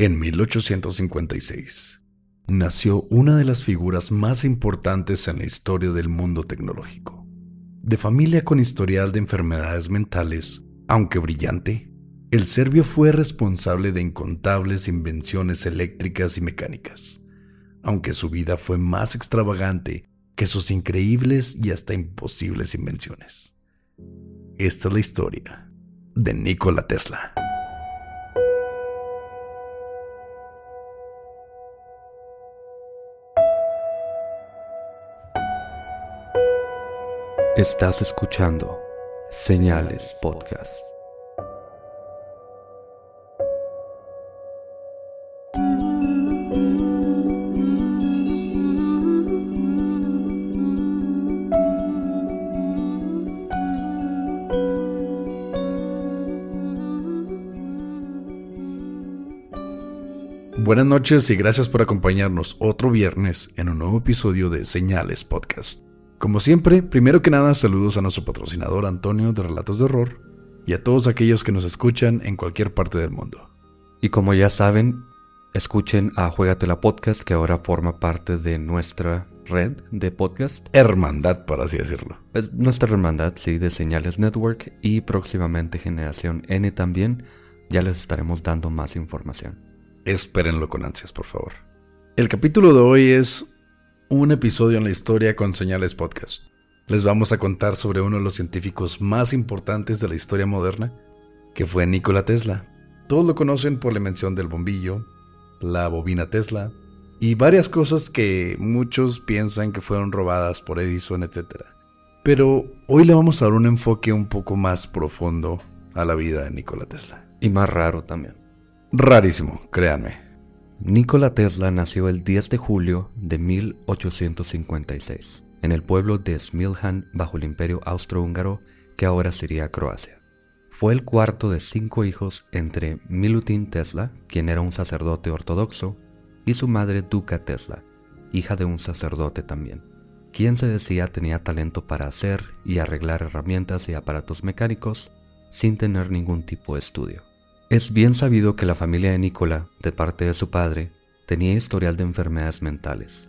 En 1856 nació una de las figuras más importantes en la historia del mundo tecnológico. De familia con historial de enfermedades mentales, aunque brillante, el serbio fue responsable de incontables invenciones eléctricas y mecánicas, aunque su vida fue más extravagante que sus increíbles y hasta imposibles invenciones. Esta es la historia de Nikola Tesla. Estás escuchando Señales Podcast. Buenas noches y gracias por acompañarnos otro viernes en un nuevo episodio de Señales Podcast. Como siempre, primero que nada saludos a nuestro patrocinador Antonio de Relatos de Horror y a todos aquellos que nos escuchan en cualquier parte del mundo. Y como ya saben, escuchen a Juegatela Podcast que ahora forma parte de nuestra red de podcast. Hermandad, por así decirlo. Es nuestra hermandad, sí, de Señales Network y próximamente Generación N también. Ya les estaremos dando más información. Espérenlo con ansias, por favor. El capítulo de hoy es un episodio en la historia con Señales Podcast. Les vamos a contar sobre uno de los científicos más importantes de la historia moderna, que fue Nikola Tesla. Todos lo conocen por la mención del bombillo, la bobina Tesla y varias cosas que muchos piensan que fueron robadas por Edison, etc. Pero hoy le vamos a dar un enfoque un poco más profundo a la vida de Nikola Tesla. Y más raro también. Rarísimo, créanme. Nikola Tesla nació el 10 de julio de 1856 en el pueblo de Smiljan bajo el imperio austrohúngaro que ahora sería Croacia. Fue el cuarto de cinco hijos entre Milutin Tesla, quien era un sacerdote ortodoxo, y su madre Duca Tesla, hija de un sacerdote también, quien se decía tenía talento para hacer y arreglar herramientas y aparatos mecánicos sin tener ningún tipo de estudio. Es bien sabido que la familia de Nicola, de parte de su padre, tenía historial de enfermedades mentales.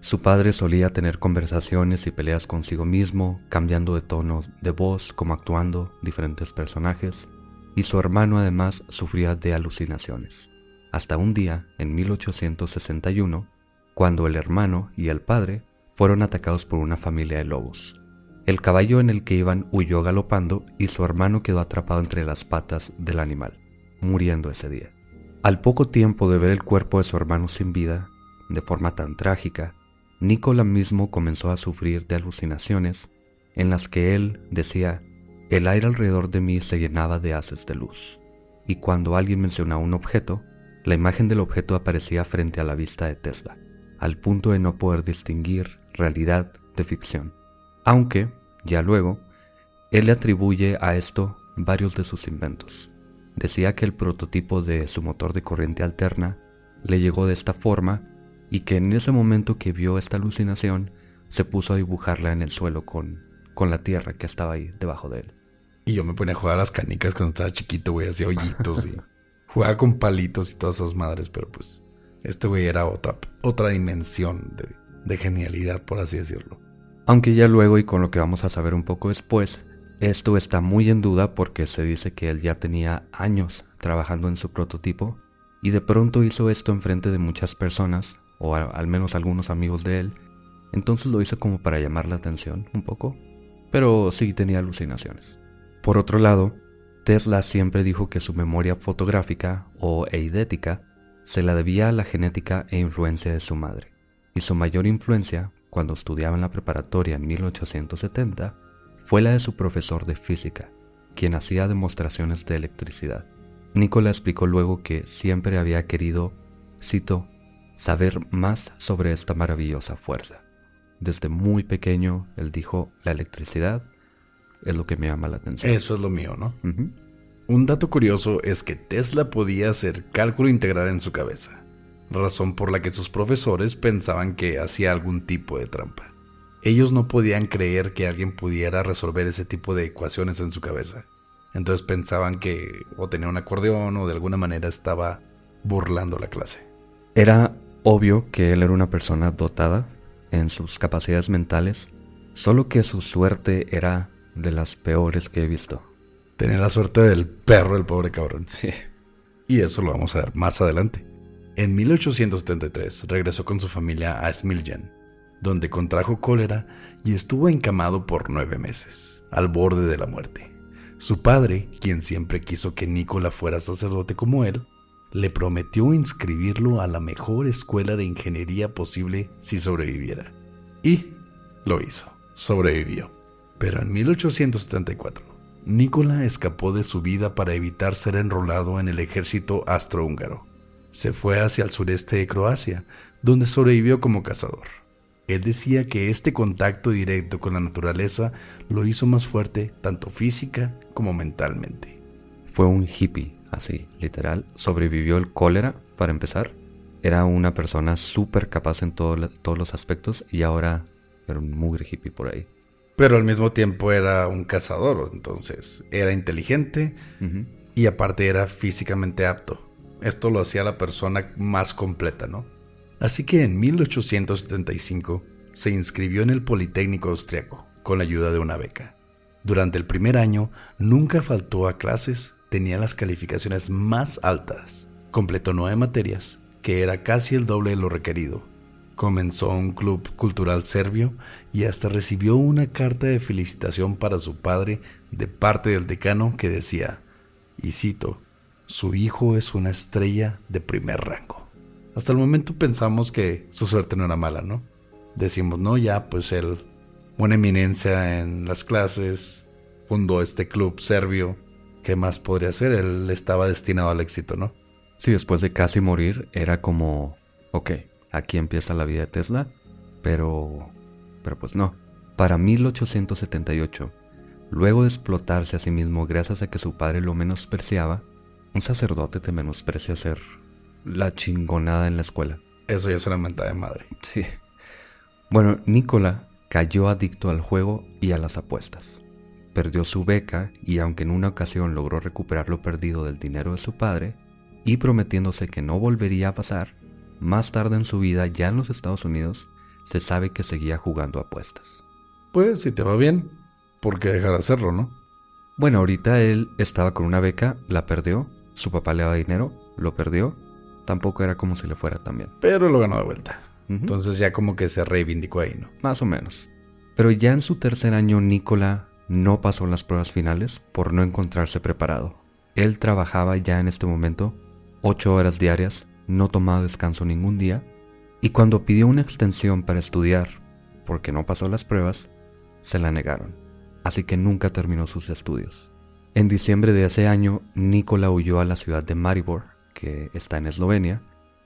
Su padre solía tener conversaciones y peleas consigo mismo, cambiando de tono de voz como actuando diferentes personajes, y su hermano además sufría de alucinaciones. Hasta un día, en 1861, cuando el hermano y el padre fueron atacados por una familia de lobos. El caballo en el que iban huyó galopando y su hermano quedó atrapado entre las patas del animal muriendo ese día. Al poco tiempo de ver el cuerpo de su hermano sin vida, de forma tan trágica, Nicola mismo comenzó a sufrir de alucinaciones en las que él decía, el aire alrededor de mí se llenaba de haces de luz, y cuando alguien mencionaba un objeto, la imagen del objeto aparecía frente a la vista de Tesla, al punto de no poder distinguir realidad de ficción. Aunque, ya luego, él le atribuye a esto varios de sus inventos. Decía que el prototipo de su motor de corriente alterna le llegó de esta forma y que en ese momento que vio esta alucinación se puso a dibujarla en el suelo con, con la tierra que estaba ahí debajo de él. Y yo me ponía a jugar a las canicas cuando estaba chiquito, güey, hacía hoyitos y jugaba con palitos y todas esas madres, pero pues este güey era otra, otra dimensión de, de genialidad, por así decirlo. Aunque ya luego y con lo que vamos a saber un poco después, Esto está muy en duda porque se dice que él ya tenía años trabajando en su prototipo y de pronto hizo esto en frente de muchas personas, o al menos algunos amigos de él, entonces lo hizo como para llamar la atención un poco, pero sí tenía alucinaciones. Por otro lado, Tesla siempre dijo que su memoria fotográfica o eidética se la debía a la genética e influencia de su madre, y su mayor influencia, cuando estudiaba en la preparatoria en 1870, fue la de su profesor de física, quien hacía demostraciones de electricidad. Nikola explicó luego que siempre había querido, cito, saber más sobre esta maravillosa fuerza. Desde muy pequeño, él dijo, la electricidad es lo que me llama la atención. Eso es lo mío, ¿no? Un dato curioso es que Tesla podía hacer cálculo integral en su cabeza, razón por la que sus profesores pensaban que hacía algún tipo de trampa. Ellos no podían creer que alguien pudiera resolver ese tipo de ecuaciones en su cabeza. Entonces pensaban que o tenía un acordeón o de alguna manera estaba burlando la clase. Era obvio que él era una persona dotada en sus capacidades mentales, solo que su suerte era de las peores que he visto. Tenía la suerte del perro, el pobre cabrón. Sí. Y eso lo vamos a ver más adelante. En 1873 regresó con su familia a Smiljan, donde contrajo cólera y estuvo encamado por nueve meses, al borde de la muerte. Su padre, quien siempre quiso que Nicola fuera sacerdote como él, le prometió inscribirlo a la mejor escuela de ingeniería posible si sobreviviera. Y lo hizo, sobrevivió. Pero en 1874, Nicola escapó de su vida para evitar ser enrolado en el ejército astrohúngaro. Se fue hacia el sureste de Croacia, donde sobrevivió como cazador. Él decía que este contacto directo con la naturaleza lo hizo más fuerte tanto física como mentalmente. Fue un hippie, así, literal. Sobrevivió el cólera, para empezar. Era una persona súper capaz en todos los aspectos y ahora era un mugre hippie por ahí. Pero al mismo tiempo era un cazador, entonces era inteligente y aparte era físicamente apto. Esto lo hacía la persona más completa, ¿no? Así que en 1875 se inscribió en el Politécnico Austriaco con la ayuda de una beca. Durante el primer año nunca faltó a clases, tenía las calificaciones más altas, completó nueve materias, que era casi el doble de lo requerido. Comenzó un club cultural serbio y hasta recibió una carta de felicitación para su padre de parte del decano que decía, y cito, su hijo es una estrella de primer rango. Hasta el momento pensamos que su suerte no era mala, ¿no? Decimos, no, ya, pues él, una eminencia en las clases, fundó este club serbio, ¿qué más podría ser? Él estaba destinado al éxito, ¿no? Sí, después de casi morir, era como, ok, aquí empieza la vida de Tesla, pero, pero pues no. Para 1878, luego de explotarse a sí mismo gracias a que su padre lo menospreciaba, un sacerdote te menosprecia ser la chingonada en la escuela. Eso ya es una mentada de madre. Sí. Bueno, Nicola cayó adicto al juego y a las apuestas. Perdió su beca y aunque en una ocasión logró recuperar lo perdido del dinero de su padre, y prometiéndose que no volvería a pasar, más tarde en su vida, ya en los Estados Unidos, se sabe que seguía jugando apuestas. Pues si te va bien, ¿por qué dejar de hacerlo, no? Bueno, ahorita él estaba con una beca, la perdió, su papá le daba dinero, lo perdió, tampoco era como si le fuera también. Pero lo ganó de vuelta. Entonces ya como que se reivindicó ahí, ¿no? Más o menos. Pero ya en su tercer año, Nicola no pasó las pruebas finales por no encontrarse preparado. Él trabajaba ya en este momento ocho horas diarias, no tomaba descanso ningún día, y cuando pidió una extensión para estudiar, porque no pasó las pruebas, se la negaron. Así que nunca terminó sus estudios. En diciembre de ese año, Nicola huyó a la ciudad de Maribor, que está en Eslovenia,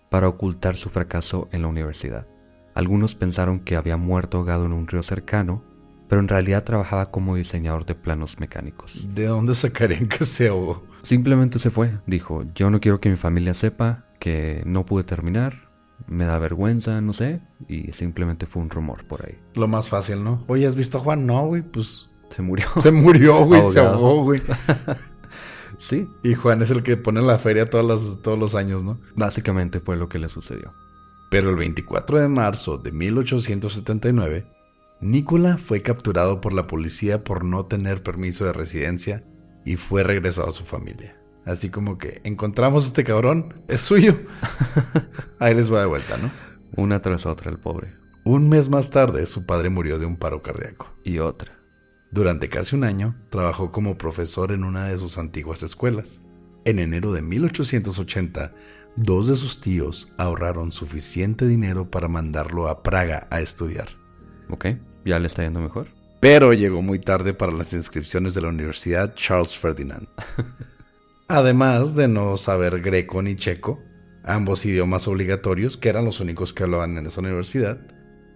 para ocultar su fracaso en la universidad. Algunos pensaron que había muerto ahogado en un río cercano, pero en realidad trabajaba como diseñador de planos mecánicos. ¿De dónde sacarían que se ahogó? Simplemente se fue, dijo, yo no quiero que mi familia sepa que no pude terminar, me da vergüenza, no sé, y simplemente fue un rumor por ahí. Lo más fácil, ¿no? Oye, ¿has visto a Juan? No, güey, pues... Se murió. Se murió, güey, se ahogó, güey. Sí. Y Juan es el que pone la feria todos los, todos los años, ¿no? Básicamente fue lo que le sucedió. Pero el 24 de marzo de 1879, Nikola fue capturado por la policía por no tener permiso de residencia y fue regresado a su familia. Así como que encontramos a este cabrón, es suyo. Ahí les va de vuelta, ¿no? Una tras otra el pobre. Un mes más tarde, su padre murió de un paro cardíaco. Y otra. Durante casi un año, trabajó como profesor en una de sus antiguas escuelas. En enero de 1880, dos de sus tíos ahorraron suficiente dinero para mandarlo a Praga a estudiar. Ok, ya le está yendo mejor. Pero llegó muy tarde para las inscripciones de la Universidad Charles Ferdinand. Además de no saber greco ni checo, ambos idiomas obligatorios, que eran los únicos que hablaban en esa universidad,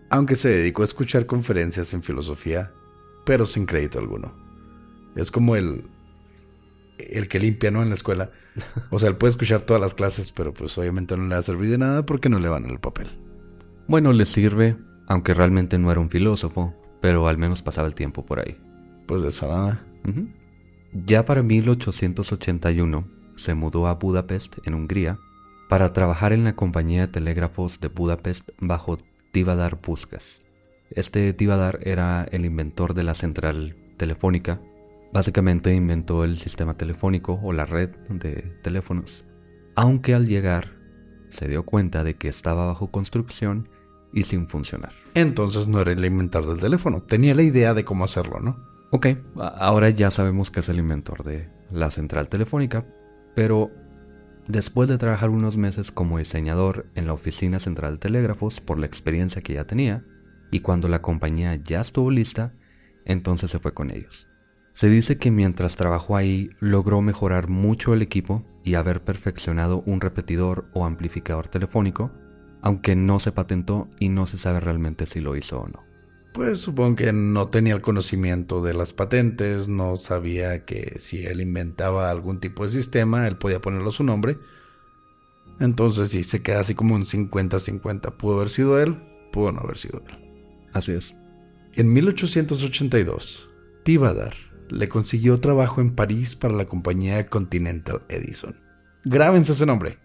aunque se dedicó a escuchar conferencias en filosofía, pero sin crédito alguno. Es como el, el que limpia, ¿no? En la escuela. O sea, él puede escuchar todas las clases, pero pues obviamente no le va a servir de nada porque no le van el papel. Bueno, le sirve, aunque realmente no era un filósofo, pero al menos pasaba el tiempo por ahí. Pues de eso nada. Ya para 1881 se mudó a Budapest, en Hungría, para trabajar en la compañía de telégrafos de Budapest bajo Tivadar Puskas. Este Tivadar era el inventor de la central telefónica. Básicamente inventó el sistema telefónico o la red de teléfonos. Aunque al llegar se dio cuenta de que estaba bajo construcción y sin funcionar. Entonces no era el inventor del teléfono, tenía la idea de cómo hacerlo, ¿no? Ok, ahora ya sabemos que es el inventor de la central telefónica, pero después de trabajar unos meses como diseñador en la oficina central de telégrafos por la experiencia que ya tenía, y cuando la compañía ya estuvo lista, entonces se fue con ellos. Se dice que mientras trabajó ahí logró mejorar mucho el equipo y haber perfeccionado un repetidor o amplificador telefónico, aunque no se patentó y no se sabe realmente si lo hizo o no. Pues supongo que no tenía el conocimiento de las patentes, no sabía que si él inventaba algún tipo de sistema, él podía ponerlo su nombre. Entonces sí, se queda así como un 50-50. Pudo haber sido él, pudo no haber sido él. Así es. En 1882, Tivadar le consiguió trabajo en París para la compañía Continental Edison. Grábense ese nombre,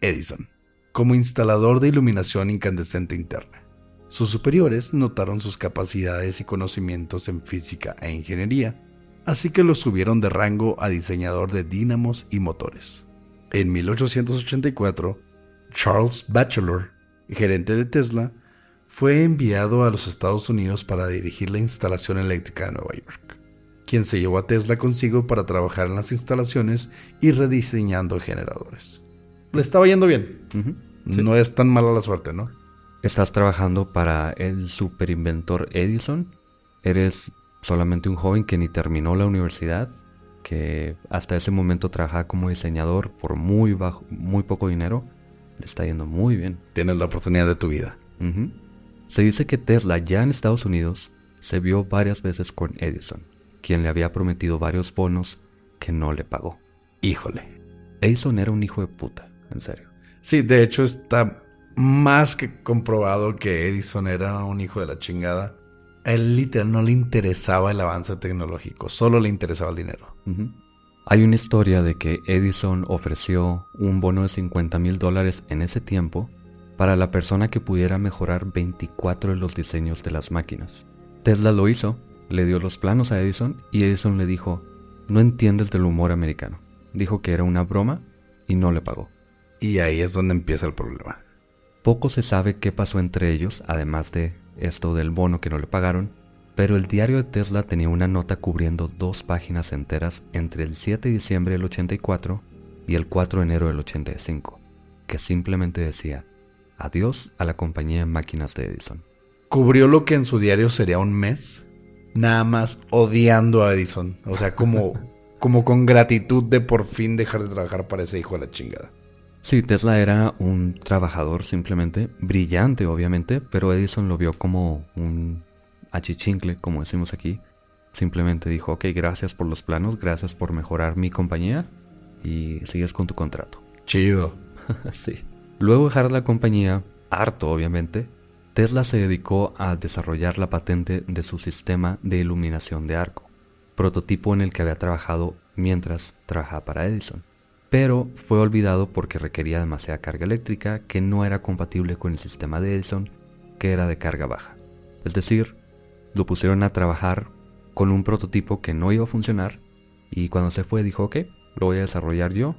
Edison, como instalador de iluminación incandescente interna. Sus superiores notaron sus capacidades y conocimientos en física e ingeniería, así que lo subieron de rango a diseñador de dínamos y motores. En 1884, Charles Batchelor, gerente de Tesla, fue enviado a los Estados Unidos para dirigir la instalación eléctrica de Nueva York, quien se llevó a Tesla consigo para trabajar en las instalaciones y rediseñando generadores. Le estaba yendo bien. Sí. No es tan mala la suerte, ¿no? ¿Estás trabajando para el superinventor Edison? ¿Eres solamente un joven que ni terminó la universidad? Que hasta ese momento trabajaba como diseñador por muy bajo, muy poco dinero. Le está yendo muy bien. Tienes la oportunidad de tu vida. Ujú. Se dice que Tesla ya en Estados Unidos se vio varias veces con Edison, quien le había prometido varios bonos que no le pagó. Híjole. Edison era un hijo de puta, en serio. Sí, de hecho está más que comprobado que Edison era un hijo de la chingada. A él literal no le interesaba el avance tecnológico, solo le interesaba el dinero. Hay una historia de que Edison ofreció un bono de 50 mil dólares en ese tiempo para la persona que pudiera mejorar 24 de los diseños de las máquinas. Tesla lo hizo, le dio los planos a Edison y Edison le dijo, no entiendes del humor americano. Dijo que era una broma y no le pagó. Y ahí es donde empieza el problema. Poco se sabe qué pasó entre ellos, además de esto del bono que no le pagaron, pero el diario de Tesla tenía una nota cubriendo dos páginas enteras entre el 7 de diciembre del 84 y el 4 de enero del 85, que simplemente decía, adiós a la compañía de máquinas de Edison. Cubrió lo que en su diario sería un mes, nada más odiando a Edison. O sea, como, como con gratitud de por fin dejar de trabajar para ese hijo de la chingada. Sí, Tesla era un trabajador simplemente, brillante obviamente, pero Edison lo vio como un achichincle, como decimos aquí. Simplemente dijo, ok, gracias por los planos, gracias por mejorar mi compañía y sigues con tu contrato. Chido. sí. Luego de dejar la compañía, harto obviamente, Tesla se dedicó a desarrollar la patente de su sistema de iluminación de arco, prototipo en el que había trabajado mientras trabajaba para Edison. Pero fue olvidado porque requería demasiada carga eléctrica que no era compatible con el sistema de Edison, que era de carga baja. Es decir, lo pusieron a trabajar con un prototipo que no iba a funcionar y cuando se fue dijo, ok, lo voy a desarrollar yo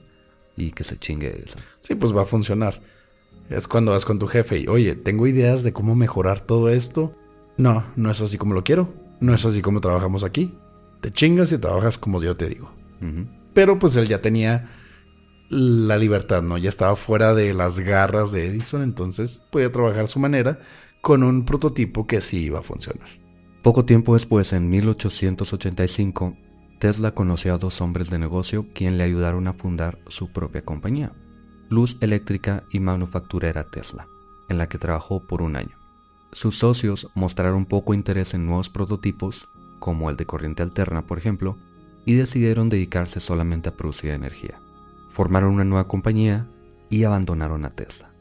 y que se chingue eso. Sí, pues va a funcionar. Es cuando vas con tu jefe y, oye, tengo ideas de cómo mejorar todo esto. No, no es así como lo quiero. No es así como trabajamos aquí. Te chingas y trabajas como yo te digo. Pero pues él ya tenía la libertad, ¿no? Ya estaba fuera de las garras de Edison, entonces podía trabajar a su manera con un prototipo que sí iba a funcionar. Poco tiempo después, en 1885, Tesla conoció a dos hombres de negocio quien le ayudaron a fundar su propia compañía, Luz Eléctrica y Manufacturera Tesla, en la que trabajó por un año. Sus socios mostraron poco interés en nuevos prototipos, como el de corriente alterna, por ejemplo, y decidieron dedicarse solamente a producir energía. Formaron una nueva compañía y abandonaron a Tesla,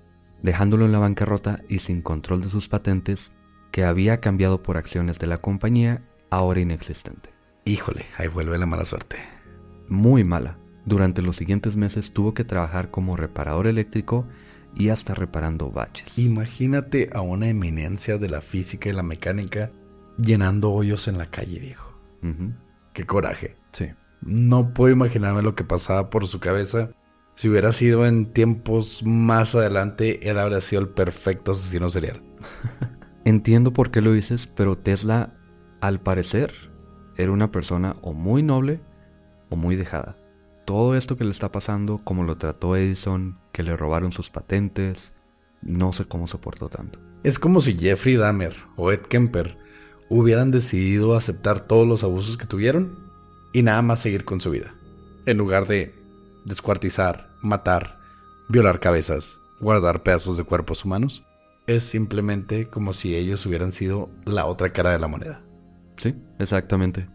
dejándolo en la bancarrota y sin control de sus patentes, que había cambiado por acciones de la compañía ahora inexistente. Híjole, ahí vuelve la mala suerte. Muy mala. Durante los siguientes meses tuvo que trabajar como reparador eléctrico y hasta reparando baches. Imagínate a una eminencia de la física y la mecánica llenando hoyos en la calle, viejo. Qué coraje. Sí. No puedo imaginarme lo que pasaba por su cabeza. Si hubiera sido en tiempos más adelante, él habría sido el perfecto asesino serial. Entiendo por qué lo dices, pero Tesla, al parecer, era una persona o muy noble o muy dejada. Todo esto que le está pasando, como lo trató Edison, que le robaron sus patentes, no sé cómo soportó tanto. Es como si Jeffrey Dahmer o Ed Kemper hubieran decidido aceptar todos los abusos que tuvieron y nada más seguir con su vida. En lugar de descuartizar, matar, violar cabezas, guardar pedazos de cuerpos humanos, es simplemente como si ellos hubieran sido la otra cara de la moneda. Sí, exactamente.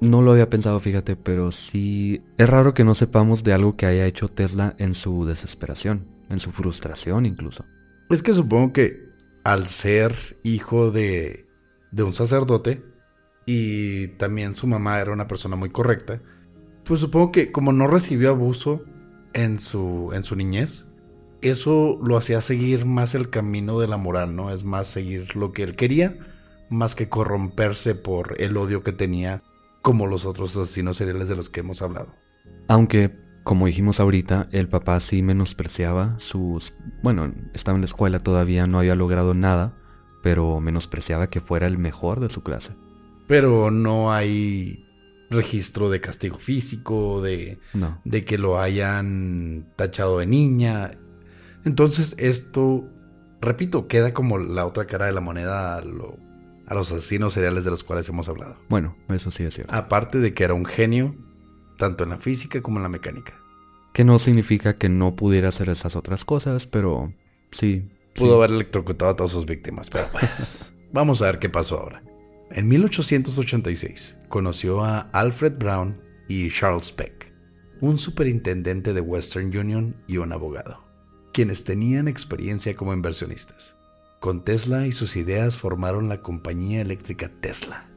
No lo había pensado, fíjate, pero sí es raro que no sepamos de algo que haya hecho Tesla en su desesperación, en su frustración incluso. Es que supongo que al ser hijo de, de un sacerdote, y también su mamá era una persona muy correcta, pues supongo que como no recibió abuso en su, en su niñez, eso lo hacía seguir más el camino de la moral, ¿no? Es más seguir lo que él quería, más que corromperse por el odio que tenía como los otros asesinos seriales de los que hemos hablado. Aunque, como dijimos ahorita, el papá sí menospreciaba sus... Bueno, estaba en la escuela todavía, no había logrado nada, pero menospreciaba que fuera el mejor de su clase pero no hay registro de castigo físico, de, de que lo hayan tachado de niña. Entonces esto, repito, queda como la otra cara de la moneda a, a los asesinos seriales de los cuales hemos hablado. Bueno, eso sí es cierto. Aparte de que era un genio, tanto en la física como en la mecánica. Que no significa que no pudiera hacer esas otras cosas, pero sí. Pudo haber electrocutado a todas sus víctimas, pero pues, vamos a ver qué pasó ahora. En 1886 conoció a Alfred Brown y Charles Peck, un superintendente de Western Union y un abogado, quienes tenían experiencia como inversionistas. Con Tesla y sus ideas formaron la compañía eléctrica Tesla.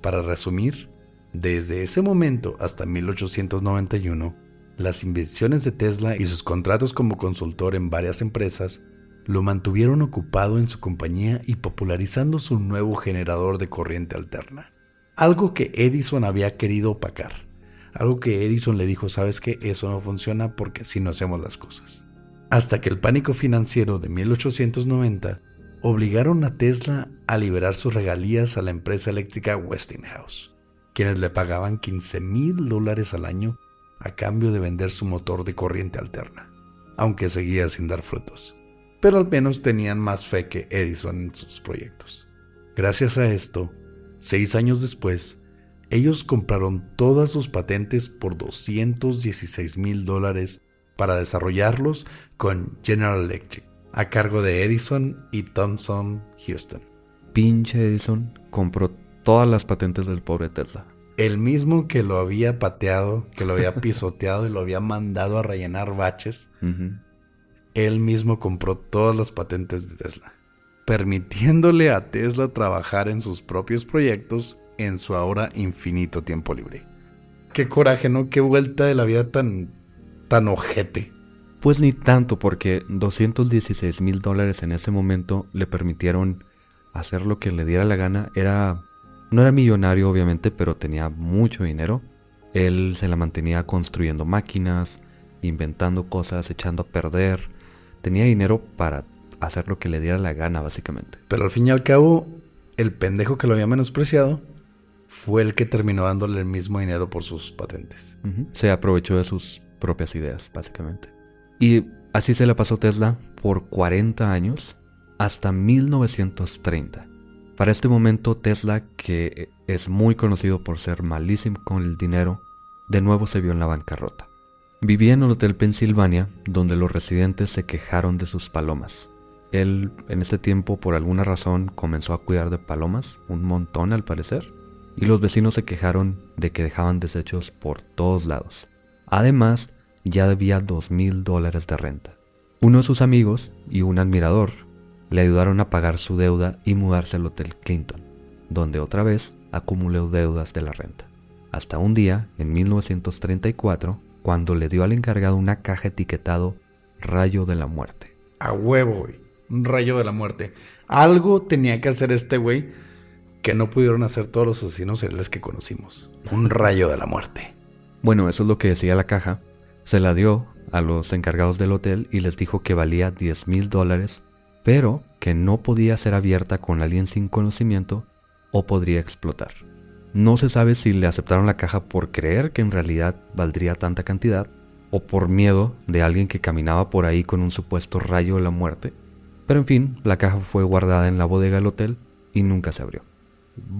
Para resumir, desde ese momento hasta 1891, las invenciones de Tesla y sus contratos como consultor en varias empresas lo mantuvieron ocupado en su compañía y popularizando su nuevo generador de corriente alterna. Algo que Edison había querido opacar. Algo que Edison le dijo, sabes que eso no funciona porque así no hacemos las cosas. Hasta que el pánico financiero de 1890 obligaron a Tesla a liberar sus regalías a la empresa eléctrica Westinghouse, quienes le pagaban 15 mil dólares al año a cambio de vender su motor de corriente alterna, aunque seguía sin dar frutos pero al menos tenían más fe que Edison en sus proyectos. Gracias a esto, seis años después, ellos compraron todas sus patentes por 216 mil dólares para desarrollarlos con General Electric, a cargo de Edison y Thomson Houston. Pinche Edison compró todas las patentes del pobre Tesla. El mismo que lo había pateado, que lo había pisoteado y lo había mandado a rellenar baches, él mismo compró todas las patentes de Tesla, permitiéndole a Tesla trabajar en sus propios proyectos en su ahora infinito tiempo libre. Qué coraje, ¿no? Qué vuelta de la vida tan, tan ojete. Pues ni tanto, porque 216 mil dólares en ese momento le permitieron hacer lo que le diera la gana. Era No era millonario obviamente, pero tenía mucho dinero. Él se la mantenía construyendo máquinas, inventando cosas, echando a perder. Tenía dinero para hacer lo que le diera la gana, básicamente. Pero al fin y al cabo, el pendejo que lo había menospreciado fue el que terminó dándole el mismo dinero por sus patentes. Se aprovechó de sus propias ideas, básicamente. Y así se la pasó Tesla por 40 años hasta 1930. Para este momento Tesla, que es muy conocido por ser malísimo con el dinero, de nuevo se vio en la bancarrota. Vivía en el Hotel Pennsylvania, donde los residentes se quejaron de sus palomas. Él, en este tiempo, por alguna razón, comenzó a cuidar de palomas, un montón al parecer, y los vecinos se quejaron de que dejaban desechos por todos lados. Además, ya debía dos mil dólares de renta. Uno de sus amigos y un admirador le ayudaron a pagar su deuda y mudarse al Hotel Clinton, donde otra vez acumuló deudas de la renta. Hasta un día, en 1934, cuando le dio al encargado una caja etiquetado Rayo de la Muerte. A huevo, güey. Un rayo de la muerte. Algo tenía que hacer este güey que no pudieron hacer todos los asesinos seriales que conocimos. Un rayo de la muerte. Bueno, eso es lo que decía la caja. Se la dio a los encargados del hotel y les dijo que valía 10 mil dólares, pero que no podía ser abierta con alguien sin conocimiento o podría explotar. No se sabe si le aceptaron la caja por creer que en realidad valdría tanta cantidad o por miedo de alguien que caminaba por ahí con un supuesto rayo de la muerte. Pero en fin, la caja fue guardada en la bodega del hotel y nunca se abrió.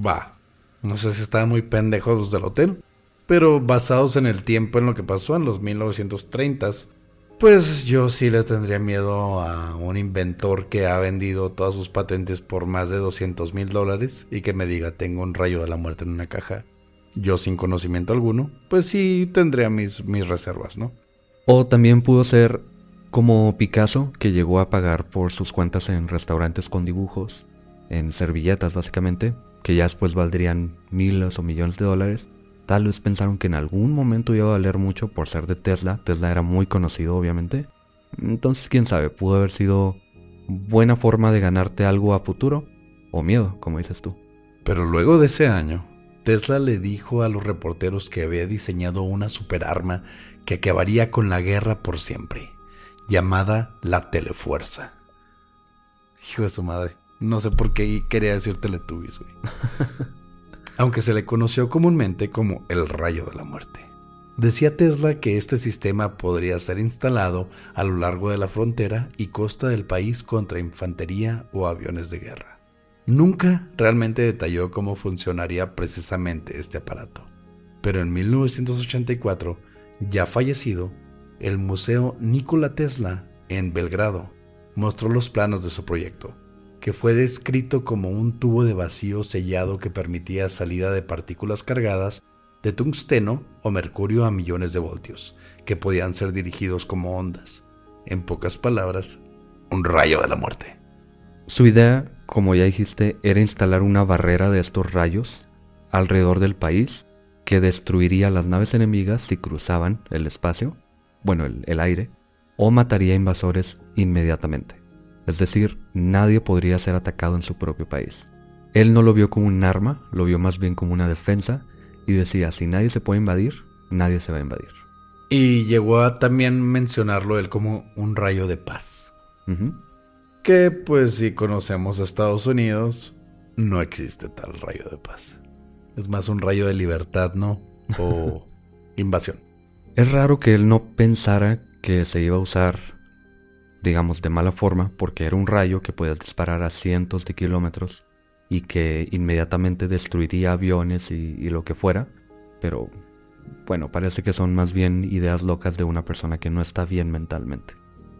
Va. No sé si estaban muy pendejos del hotel, pero basados en el tiempo en lo que pasó en los 1930s, pues yo sí le tendría miedo a un inventor que ha vendido todas sus patentes por más de 200 mil dólares y que me diga tengo un rayo de la muerte en una caja. Yo sin conocimiento alguno, pues sí tendría mis, mis reservas, ¿no? O también pudo ser como Picasso, que llegó a pagar por sus cuentas en restaurantes con dibujos, en servilletas básicamente, que ya después valdrían miles o millones de dólares. Tal vez pensaron que en algún momento iba a valer mucho por ser de Tesla. Tesla era muy conocido, obviamente. Entonces, quién sabe, pudo haber sido buena forma de ganarte algo a futuro o miedo, como dices tú. Pero luego de ese año, Tesla le dijo a los reporteros que había diseñado una superarma que acabaría con la guerra por siempre, llamada la telefuerza. Hijo de su madre. No sé por qué quería decir Teletubbies, güey. Aunque se le conoció comúnmente como el rayo de la muerte. Decía Tesla que este sistema podría ser instalado a lo largo de la frontera y costa del país contra infantería o aviones de guerra. Nunca realmente detalló cómo funcionaría precisamente este aparato. Pero en 1984, ya fallecido, el Museo Nikola Tesla en Belgrado mostró los planos de su proyecto, que fue descrito como un tubo de vacío sellado que permitía salida de partículas cargadas de tungsteno o mercurio a millones de voltios, que podían ser dirigidos como ondas. En pocas palabras, un rayo de la muerte. Su idea, como ya dijiste, era instalar una barrera de estos rayos alrededor del país que destruiría las naves enemigas si cruzaban el espacio, bueno, el, aire, o mataría invasores inmediatamente. Es decir, nadie podría ser atacado en su propio país. Él no lo vio como un arma, lo vio más bien como una defensa y decía, si nadie se puede invadir, nadie se va a invadir. Y llegó a también mencionarlo él como un rayo de paz. Que pues si conocemos a Estados Unidos, no existe tal rayo de paz. Es más un rayo de libertad, ¿no? O invasión. Es raro que él no pensara que se iba a usar, digamos, de mala forma, porque era un rayo que podías disparar a cientos de kilómetros y que inmediatamente destruiría aviones y, y lo que fuera. Pero, bueno, parece que son más bien ideas locas de una persona que no está bien mentalmente.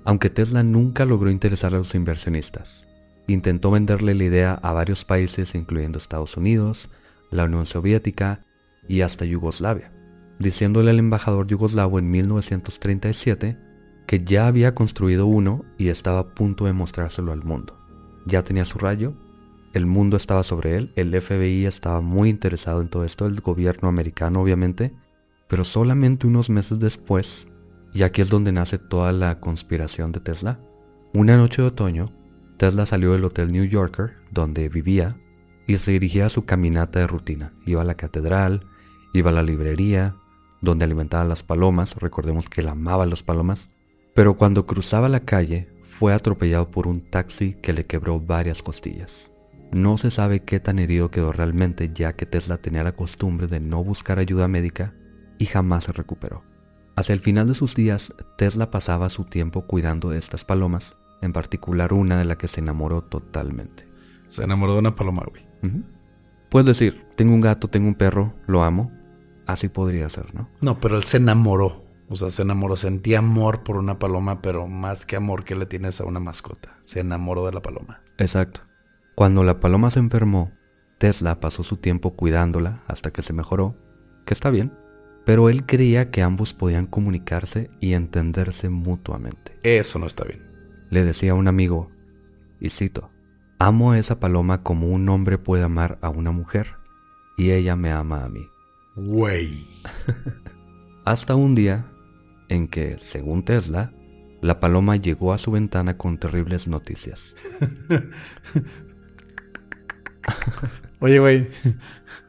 Aunque Tesla nunca logró interesar a los inversionistas, intentó venderle la idea a varios países, incluyendo Estados Unidos, la Unión Soviética y hasta Yugoslavia, diciéndole al embajador yugoslavo en 1937 que ya había construido uno y estaba a punto de mostrárselo al mundo. Ya tenía su rayo, el mundo estaba sobre él, el FBI estaba muy interesado en todo esto, el gobierno americano obviamente, pero solamente unos meses después, y aquí es donde nace toda la conspiración de Tesla, una noche de otoño, Tesla salió del Hotel New Yorker, donde vivía, y se dirigía a su caminata de rutina. Iba a la catedral, iba a la librería, donde alimentaba las palomas, recordemos que él amaba las palomas, pero cuando cruzaba la calle fue atropellado por un taxi que le quebró varias costillas. No se sabe qué tan herido quedó realmente ya que Tesla tenía la costumbre de no buscar ayuda médica y jamás se recuperó. Hacia el final de sus días, Tesla pasaba su tiempo cuidando de estas palomas, en particular una de la que se enamoró totalmente. Se enamoró de una paloma, güey. Puedes decir, tengo un gato, tengo un perro, lo amo. Así podría ser, ¿no? No, pero él se enamoró. O sea, se enamoró, sentía amor por una paloma, pero más que amor que le tienes a una mascota. Se enamoró de la paloma. Exacto. Cuando la paloma se enfermó, Tesla pasó su tiempo cuidándola hasta que se mejoró, que está bien, pero él creía que ambos podían comunicarse y entenderse mutuamente. Eso no está bien. Le decía a un amigo, y cito, amo a esa paloma como un hombre puede amar a una mujer, y ella me ama a mí. Güey. Hasta un día en que, según Tesla, la paloma llegó a su ventana con terribles noticias. Oye, güey,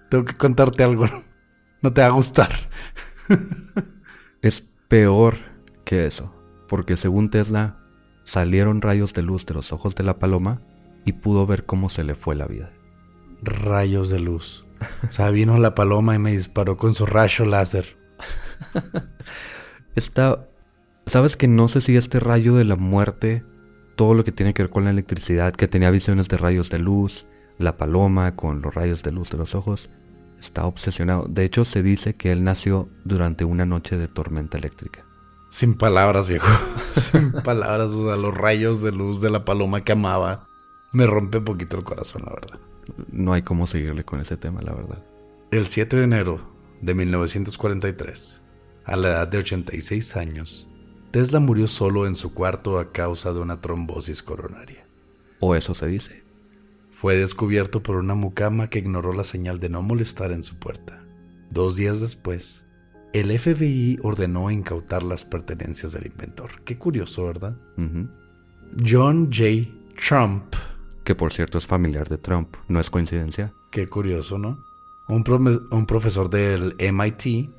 tengo que contarte algo. No te va a gustar. es peor que eso, porque según Tesla, salieron rayos de luz de los ojos de la paloma y pudo ver cómo se le fue la vida. Rayos de luz. O sea, vino la paloma y me disparó con su rayo láser. Está... ¿Sabes que no sé si este rayo de la muerte, todo lo que tiene que ver con la electricidad, que tenía visiones de rayos de luz, la paloma con los rayos de luz de los ojos, está obsesionado. De hecho, se dice que él nació durante una noche de tormenta eléctrica. Sin palabras, viejo. Sin palabras, o sea, los rayos de luz de la paloma que amaba. Me rompe un poquito el corazón, la verdad. No hay cómo seguirle con ese tema, la verdad. El 7 de enero de 1943, a la edad de 86 años, Tesla murió solo en su cuarto a causa de una trombosis coronaria. O eso se dice. Fue descubierto por una mucama que ignoró la señal de no molestar en su puerta. Dos días después, el FBI ordenó incautar las pertenencias del inventor. Qué curioso, ¿verdad? John J. Trump. Que por cierto es familiar de Trump, no es coincidencia. Qué curioso, ¿no? Un, un profesor del MIT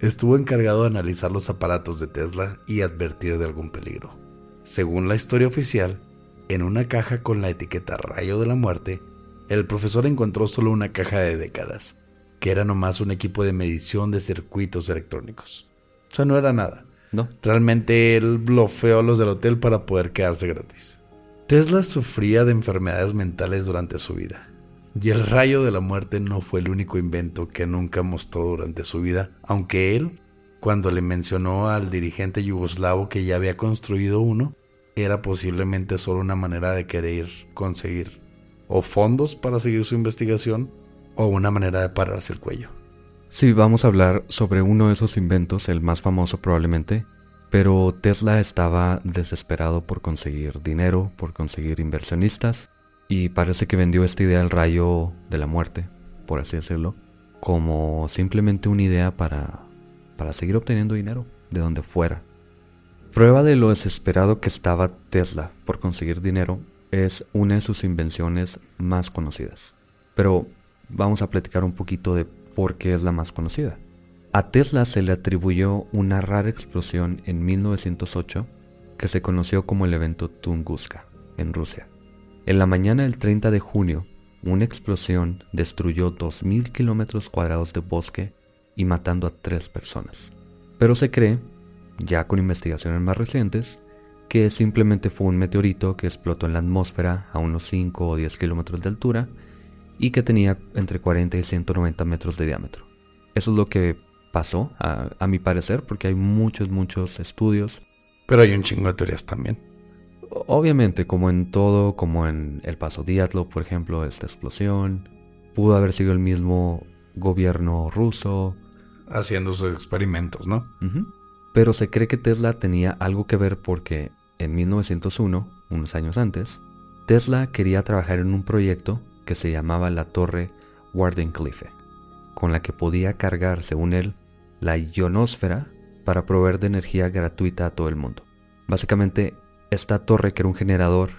estuvo encargado de analizar los aparatos de Tesla y advertir de algún peligro. Según la historia oficial, en una caja con la etiqueta Rayo de la Muerte, el profesor encontró solo una caja de décadas, que era nomás un equipo de medición de circuitos electrónicos. O sea, no era nada. No. Realmente él blofeó a los del hotel para poder quedarse gratis. Tesla sufría de enfermedades mentales durante su vida. Y el rayo de la muerte no fue el único invento que nunca mostró durante su vida, aunque él, cuando le mencionó al dirigente yugoslavo que ya había construido uno, era posiblemente solo una manera de querer conseguir o fondos para seguir su investigación o una manera de pararse el cuello. Sí, vamos a hablar sobre uno de esos inventos, el más famoso probablemente, pero Tesla estaba desesperado por conseguir dinero, por conseguir inversionistas, y parece que vendió esta idea del rayo de la muerte, por así decirlo, como simplemente una idea para, para seguir obteniendo dinero de donde fuera. Prueba de lo desesperado que estaba Tesla por conseguir dinero es una de sus invenciones más conocidas. Pero vamos a platicar un poquito de por qué es la más conocida. A Tesla se le atribuyó una rara explosión en 1908 que se conoció como el evento Tunguska en Rusia. En la mañana del 30 de junio, una explosión destruyó 2.000 kilómetros cuadrados de bosque y matando a tres personas. Pero se cree, ya con investigaciones más recientes, que simplemente fue un meteorito que explotó en la atmósfera a unos 5 o 10 kilómetros de altura y que tenía entre 40 y 190 metros de diámetro. Eso es lo que pasó, a, a mi parecer, porque hay muchos, muchos estudios. Pero hay un chingo de teorías también. Obviamente, como en todo, como en el paso Diatlo, por ejemplo, esta explosión, pudo haber sido el mismo gobierno ruso. Haciendo sus experimentos, ¿no? Pero se cree que Tesla tenía algo que ver porque en 1901, unos años antes, Tesla quería trabajar en un proyecto que se llamaba la Torre Wardenclyffe, con la que podía cargar, según él, la ionosfera para proveer de energía gratuita a todo el mundo. Básicamente esta torre, que era un generador,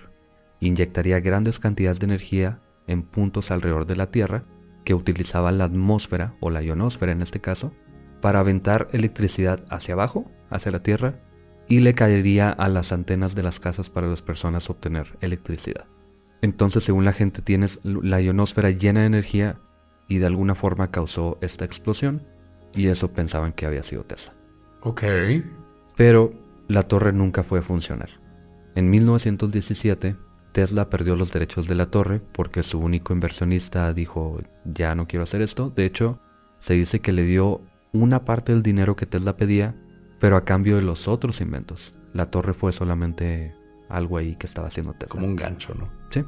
inyectaría grandes cantidades de energía en puntos alrededor de la Tierra que utilizaba la atmósfera o la ionosfera en este caso para aventar electricidad hacia abajo, hacia la Tierra, y le caería a las antenas de las casas para las personas obtener electricidad. Entonces, según la gente, tienes la ionosfera llena de energía y de alguna forma causó esta explosión, y eso pensaban que había sido Tesla. Ok. Pero la torre nunca fue funcional. En 1917, Tesla perdió los derechos de la torre porque su único inversionista dijo, ya no quiero hacer esto. De hecho, se dice que le dio una parte del dinero que Tesla pedía, pero a cambio de los otros inventos. La torre fue solamente algo ahí que estaba haciendo Tesla. Como un gancho, ¿no? Sí.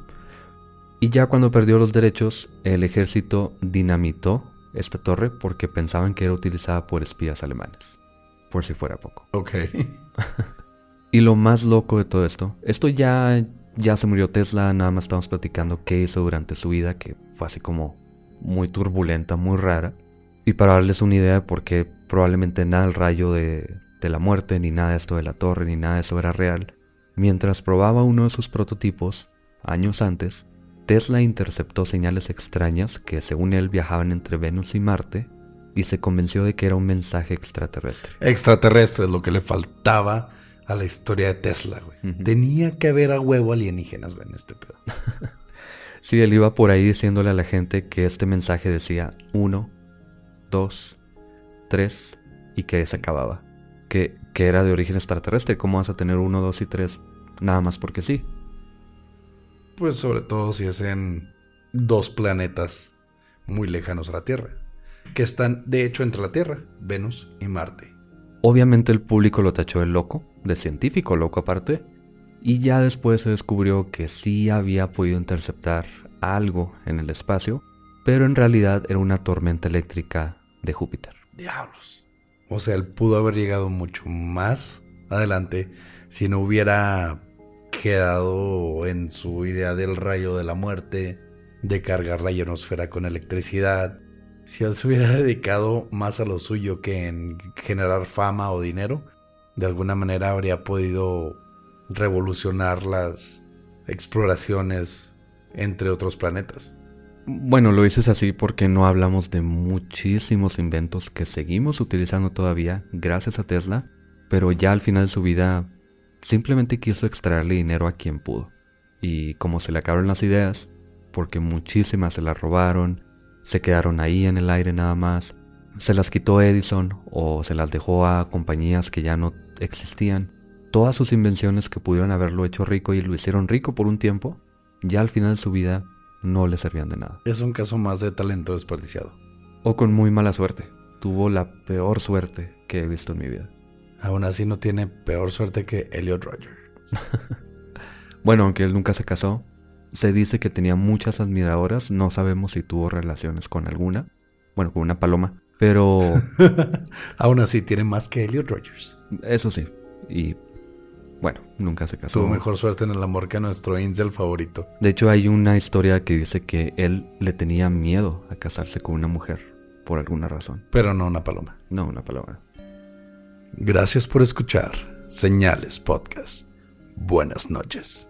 Y ya cuando perdió los derechos, el ejército dinamitó esta torre porque pensaban que era utilizada por espías alemanes. Por si fuera poco. Ok. y lo más loco de todo esto, esto ya ya se murió Tesla, nada más estamos platicando qué hizo durante su vida, que fue así como muy turbulenta, muy rara. Y para darles una idea de por qué probablemente nada del rayo de, de la muerte, ni nada de esto de la torre, ni nada de eso era real, mientras probaba uno de sus prototipos, años antes, Tesla interceptó señales extrañas que según él viajaban entre Venus y Marte y se convenció de que era un mensaje extraterrestre. Extraterrestre es lo que le faltaba a la historia de Tesla, güey. Tenía que haber a huevo alienígenas, güey, en este pedo. sí, él iba por ahí diciéndole a la gente que este mensaje decía uno, dos, tres y que se acababa. Que, que era de origen extraterrestre. ¿Cómo vas a tener uno, dos y tres nada más porque sí? Pues sobre todo si es en dos planetas muy lejanos a la Tierra. Que están de hecho entre la Tierra, Venus y Marte. Obviamente el público lo tachó de loco, de científico loco aparte, y ya después se descubrió que sí había podido interceptar algo en el espacio, pero en realidad era una tormenta eléctrica de Júpiter. Diablos. O sea, él pudo haber llegado mucho más adelante si no hubiera quedado en su idea del rayo de la muerte, de cargar la ionosfera con electricidad, si él se hubiera dedicado más a lo suyo que en generar fama o dinero, de alguna manera habría podido revolucionar las exploraciones entre otros planetas. Bueno, lo dices así porque no hablamos de muchísimos inventos que seguimos utilizando todavía gracias a Tesla, pero ya al final de su vida simplemente quiso extraerle dinero a quien pudo. Y como se le acabaron las ideas, porque muchísimas se las robaron, se quedaron ahí en el aire nada más. Se las quitó Edison o se las dejó a compañías que ya no existían. Todas sus invenciones que pudieron haberlo hecho rico y lo hicieron rico por un tiempo, ya al final de su vida no le servían de nada. Es un caso más de talento desperdiciado. O con muy mala suerte. Tuvo la peor suerte que he visto en mi vida. Aún así no tiene peor suerte que Elliot Roger. bueno, aunque él nunca se casó, se dice que tenía muchas admiradoras, no sabemos si tuvo relaciones con alguna, bueno, con una paloma, pero... Aún así, tiene más que Elliot Rogers. Eso sí, y bueno, nunca se casó. Tuvo mejor suerte en el amor que nuestro incel favorito. De hecho, hay una historia que dice que él le tenía miedo a casarse con una mujer, por alguna razón. Pero no una paloma. No, una paloma. Gracias por escuchar Señales Podcast. Buenas noches.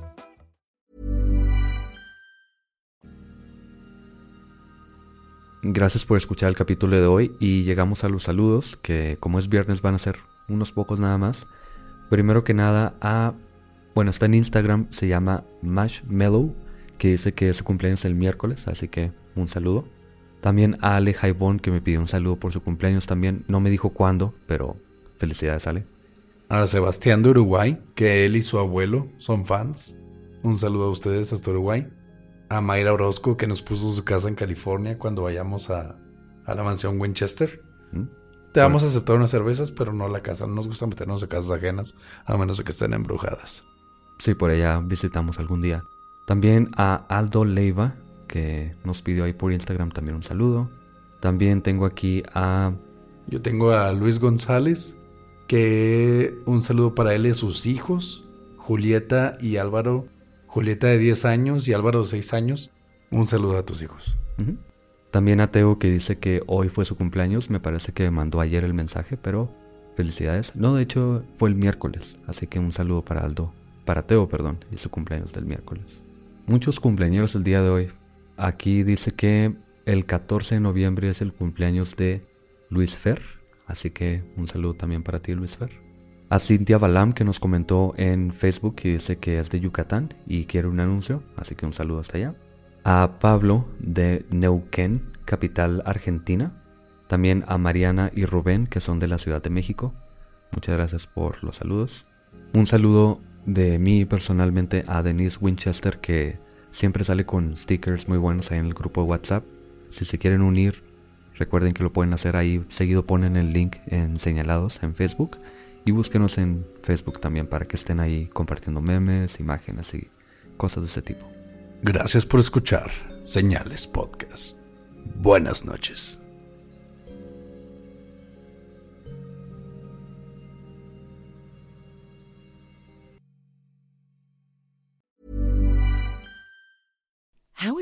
Gracias por escuchar el capítulo de hoy y llegamos a los saludos, que como es viernes van a ser unos pocos nada más. Primero que nada a, bueno, está en Instagram, se llama Mashmellow, que dice que su cumpleaños el miércoles, así que un saludo. También a Ale Jaibón, que me pidió un saludo por su cumpleaños también. No me dijo cuándo, pero felicidades, Ale. A Sebastián de Uruguay, que él y su abuelo son fans. Un saludo a ustedes hasta Uruguay a Mayra Orozco que nos puso su casa en California cuando vayamos a, la mansión Winchester. ¿Mm? Te vamos a aceptar unas cervezas, pero no la casa. No nos gusta meternos en casas ajenas, a menos de que estén embrujadas. Sí, por allá visitamos algún día. También a Aldo Leiva, que nos pidió ahí por Instagram también un saludo. También tengo aquí a... Yo tengo a Luis González, que un saludo para él y sus hijos, Julieta y Álvaro. Julieta de 10 años y Álvaro de 6 años. Un saludo a tus hijos. También a Teo que dice que hoy fue su cumpleaños. Me parece que mandó ayer el mensaje, pero felicidades. No, de hecho fue el miércoles. Así que un saludo para Aldo. Para Teo, perdón. Y su cumpleaños del miércoles. Muchos cumpleaños el día de hoy. Aquí dice que el 14 de noviembre es el cumpleaños de Luis Fer. Así que un saludo también para ti, Luis Fer. A Cintia Balam que nos comentó en Facebook y dice que es de Yucatán y quiere un anuncio. Así que un saludo hasta allá. A Pablo de Neuquén, capital argentina. También a Mariana y Rubén que son de la Ciudad de México. Muchas gracias por los saludos. Un saludo de mí personalmente a Denise Winchester que siempre sale con stickers muy buenos ahí en el grupo de WhatsApp. Si se quieren unir, recuerden que lo pueden hacer ahí. Seguido ponen el link en señalados en Facebook. Y búsquenos en Facebook también para que estén ahí compartiendo memes, imágenes y cosas de ese tipo. Gracias por escuchar Señales Podcast. Buenas noches.